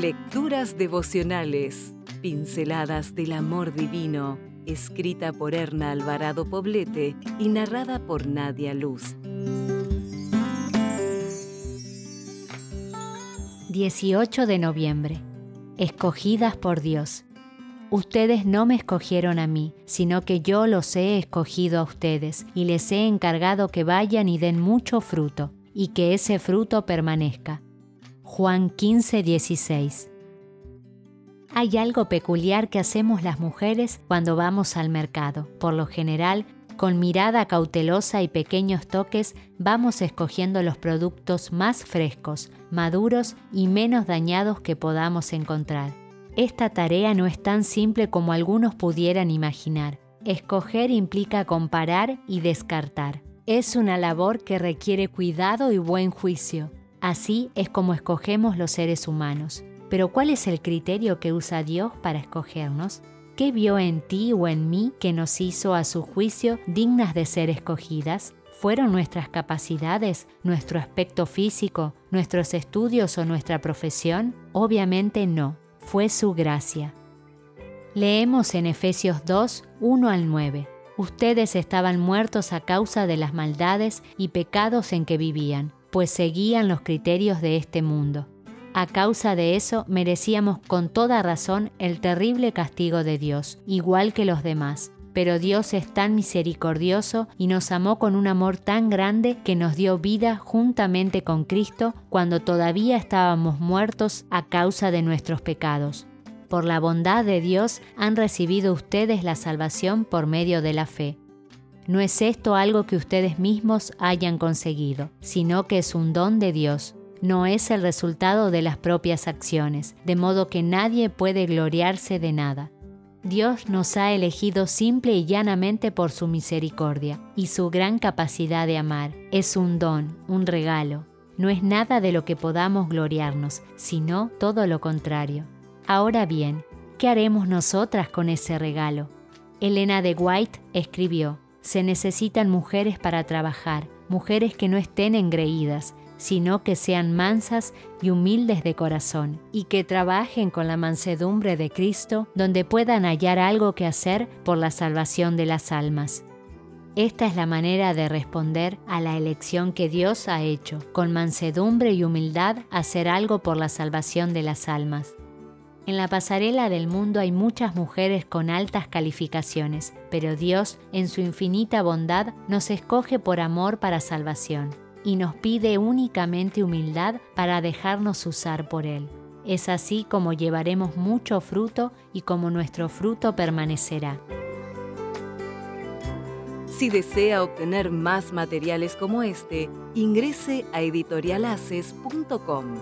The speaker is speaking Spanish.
Lecturas devocionales, pinceladas del amor divino, escrita por Erna Alvarado Poblete y narrada por Nadia Luz. 18 de noviembre. Escogidas por Dios. Ustedes no me escogieron a mí, sino que yo los he escogido a ustedes y les he encargado que vayan y den mucho fruto, y que ese fruto permanezca. Juan 15, 16. Hay algo peculiar que hacemos las mujeres cuando vamos al mercado. Por lo general, con mirada cautelosa y pequeños toques, vamos escogiendo los productos más frescos, maduros y menos dañados que podamos encontrar. Esta tarea no es tan simple como algunos pudieran imaginar. Escoger implica comparar y descartar. Es una labor que requiere cuidado y buen juicio. Así es como escogemos los seres humanos. Pero ¿cuál es el criterio que usa Dios para escogernos? ¿Qué vio en ti o en mí que nos hizo a su juicio dignas de ser escogidas? ¿Fueron nuestras capacidades, nuestro aspecto físico, nuestros estudios o nuestra profesión? Obviamente no fue su gracia. Leemos en Efesios 2, 1 al 9. Ustedes estaban muertos a causa de las maldades y pecados en que vivían, pues seguían los criterios de este mundo. A causa de eso merecíamos con toda razón el terrible castigo de Dios, igual que los demás. Pero Dios es tan misericordioso y nos amó con un amor tan grande que nos dio vida juntamente con Cristo cuando todavía estábamos muertos a causa de nuestros pecados. Por la bondad de Dios han recibido ustedes la salvación por medio de la fe. No es esto algo que ustedes mismos hayan conseguido, sino que es un don de Dios. No es el resultado de las propias acciones, de modo que nadie puede gloriarse de nada. Dios nos ha elegido simple y llanamente por su misericordia y su gran capacidad de amar. Es un don, un regalo. No es nada de lo que podamos gloriarnos, sino todo lo contrario. Ahora bien, ¿qué haremos nosotras con ese regalo? Elena de White escribió, se necesitan mujeres para trabajar, mujeres que no estén engreídas, sino que sean mansas y humildes de corazón, y que trabajen con la mansedumbre de Cristo, donde puedan hallar algo que hacer por la salvación de las almas. Esta es la manera de responder a la elección que Dios ha hecho, con mansedumbre y humildad hacer algo por la salvación de las almas. En la pasarela del mundo hay muchas mujeres con altas calificaciones, pero Dios, en su infinita bondad, nos escoge por amor para salvación y nos pide únicamente humildad para dejarnos usar por Él. Es así como llevaremos mucho fruto y como nuestro fruto permanecerá. Si desea obtener más materiales como este, ingrese a editorialaces.com.